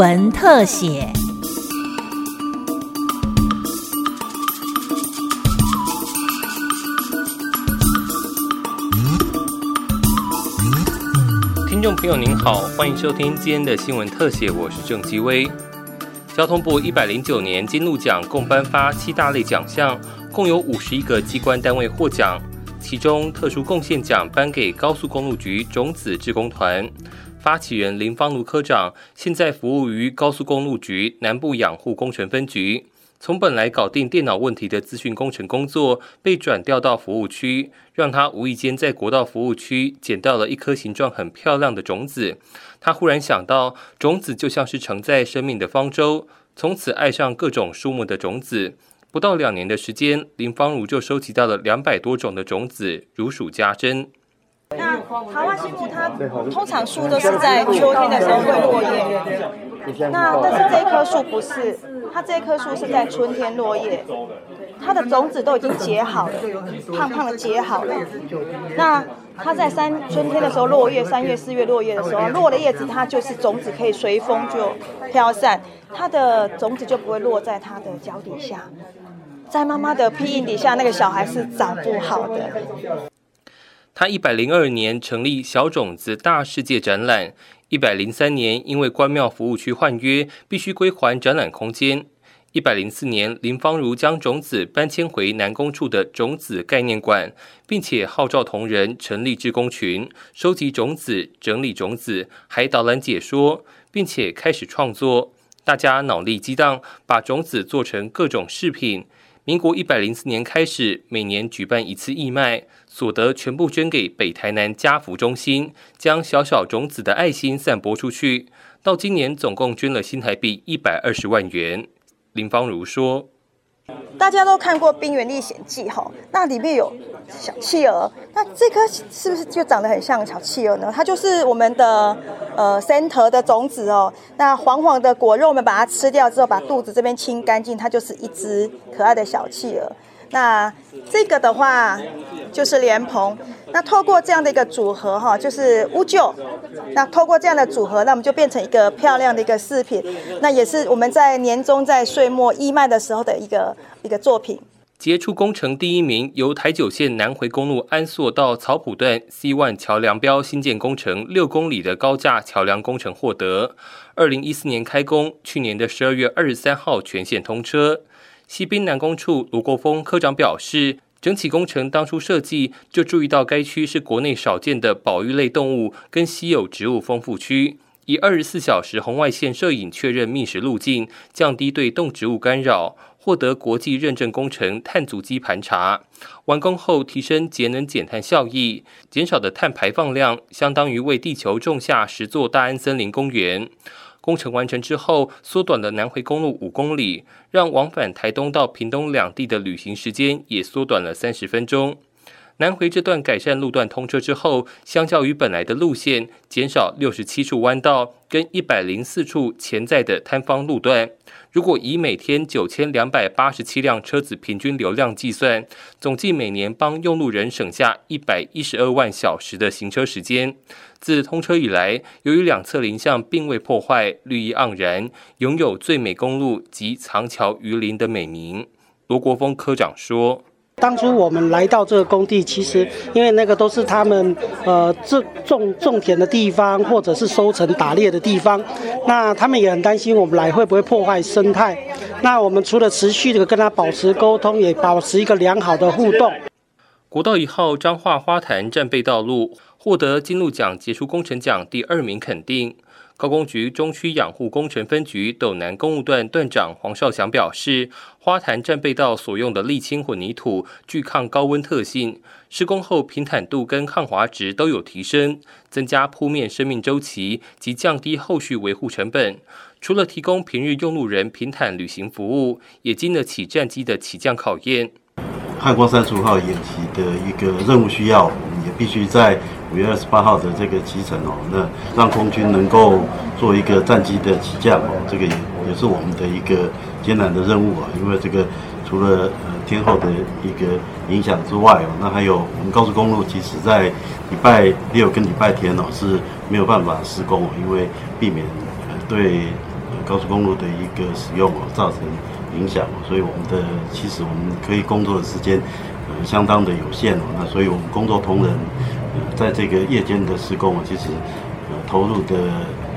闻特写。听众朋友您好，欢迎收听今天的新闻特写，我是郑基威。交通部一百零九年金鹿奖共颁发七大类奖项，共有五十一个机关单位获奖，其中特殊贡献奖颁给高速公路局种子志工团，发起人林芳如科长现在服务于高速公路局南部养护工程分局。从本来搞定电脑问题的资讯工程工作，被转调到服务区，让他无意间在国道服务区捡到了一颗形状很漂亮的种子。他忽然想到，种子就像是承载生命的方舟，从此爱上各种树木的种子。不到两年的时间，林芳如就收集到了两百多种的种子，如数家珍。那桃花心木它通常树都是在秋天的时候会落叶，那但是这一棵树不是。它这棵树是在春天落叶，它的种子都已经结好了，胖胖的结好了。那它在三春天的时候落叶，三月四月落叶的时候落了叶子，它就是种子可以随风就飘散，它的种子就不会落在它的脚底下，在妈妈的庇荫底下，那个小孩是长不好的。他一百零二年成立小种子大世界展览。一百零三年，因为关庙服务区换约，必须归还展览空间。一百零四年，林芳如将种子搬迁回南宫处的种子概念馆，并且号召同仁成立志工群，收集种子、整理种子，还导览解说，并且开始创作。大家脑力激荡，把种子做成各种饰品。民国一百零四年开始，每年举办一次义卖，所得全部捐给北台南家福中心，将小小种子的爱心散播出去。到今年，总共捐了新台币一百二十万元。林芳如说。大家都看过《冰原历险记》哈，那里面有小企鹅，那这颗是不是就长得很像小企鹅呢？它就是我们的呃山藤的种子哦。那黄黄的果肉，我们把它吃掉之后，把肚子这边清干净，它就是一只可爱的小企鹅。那这个的话就是莲蓬。那透过这样的一个组合哈，就是乌桕。那透过这样的组合，那我们就变成一个漂亮的一个饰品。那也是我们在年终在岁末义卖的时候的一个一个作品。杰出工程第一名由台九线南回公路安朔到草埔段 C one 桥梁标新建工程六公里的高架桥梁工程获得。二零一四年开工，去年的十二月二十三号全线通车。西滨南工处卢国峰科长表示。整体工程当初设计就注意到该区是国内少见的保育类动物跟稀有植物丰富区，以二十四小时红外线摄影确认觅食路径，降低对动植物干扰，获得国际认证工程碳足迹盘查。完工后提升节能减碳效益，减少的碳排放量相当于为地球种下十座大安森林公园。工程完成之后，缩短了南回公路五公里，让往返台东到屏东两地的旅行时间也缩短了三十分钟。南回这段改善路段通车之后，相较于本来的路线，减少六十七处弯道跟一百零四处潜在的摊方路段。如果以每天九千两百八十七辆车子平均流量计算，总计每年帮用路人省下一百一十二万小时的行车时间。自通车以来，由于两侧林相并未破坏，绿意盎然，拥有最美公路及藏桥于林的美名。罗国峰科长说。当初我们来到这个工地，其实因为那个都是他们呃这种种田的地方，或者是收成打猎的地方，那他们也很担心我们来会不会破坏生态。那我们除了持续的跟他保持沟通，也保持一个良好的互动。国道一号彰化花坛战备道路获得金鹿奖杰出工程奖第二名肯定。高工局中区养护工程分局斗南公务段段长黄少祥表示，花坛战备道所用的沥青混凝土具抗高温特性，施工后平坦度跟抗滑值都有提升，增加铺面生命周期及降低后续维护成本。除了提供平日用路人平坦旅行服务，也经得起战机的起降考验。汉光三十五号演习的一个任务需要，也必须在。五月二十八号的这个启程哦，那让空军能够做一个战机的起降哦，这个也也是我们的一个艰难的任务啊。因为这个除了呃天候的一个影响之外哦，那还有我们高速公路，即使在礼拜六跟礼拜天哦是没有办法施工哦，因为避免呃对呃高速公路的一个使用哦，造成影响哦，所以我们的其实我们可以工作的时间相当的有限哦，那所以我们工作同仁呃在这个夜间的施工，其实呃投入的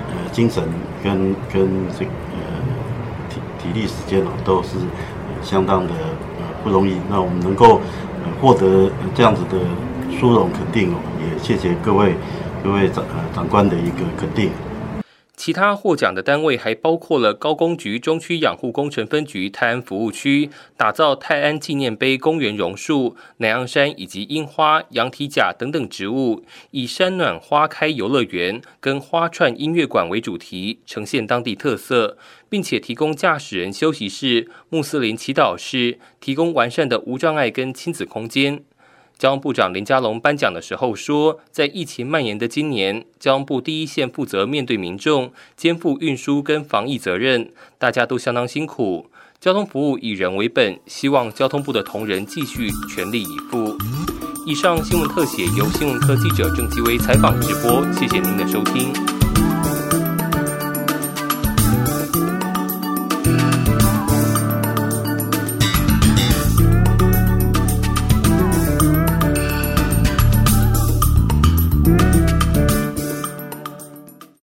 呃精神跟跟这呃体体力时间哦都是相当的呃不容易，那我们能够获得这样子的殊荣肯定哦，也谢谢各位各位长呃长官的一个肯定。其他获奖的单位还包括了高工局中区养护工程分局泰安服务区打造泰安纪念碑公园榕树、南洋山以及樱花、羊蹄甲等等植物，以山暖花开游乐园跟花串音乐馆为主题，呈现当地特色，并且提供驾驶人休息室、穆斯林祈祷室，提供完善的无障碍跟亲子空间。交通部长林佳龙颁奖的时候说，在疫情蔓延的今年，交通部第一线负责面对民众，肩负运输跟防疫责任，大家都相当辛苦。交通服务以人为本，希望交通部的同仁继续全力以赴。以上新闻特写由新闻科记者郑基威采访直播，谢谢您的收听。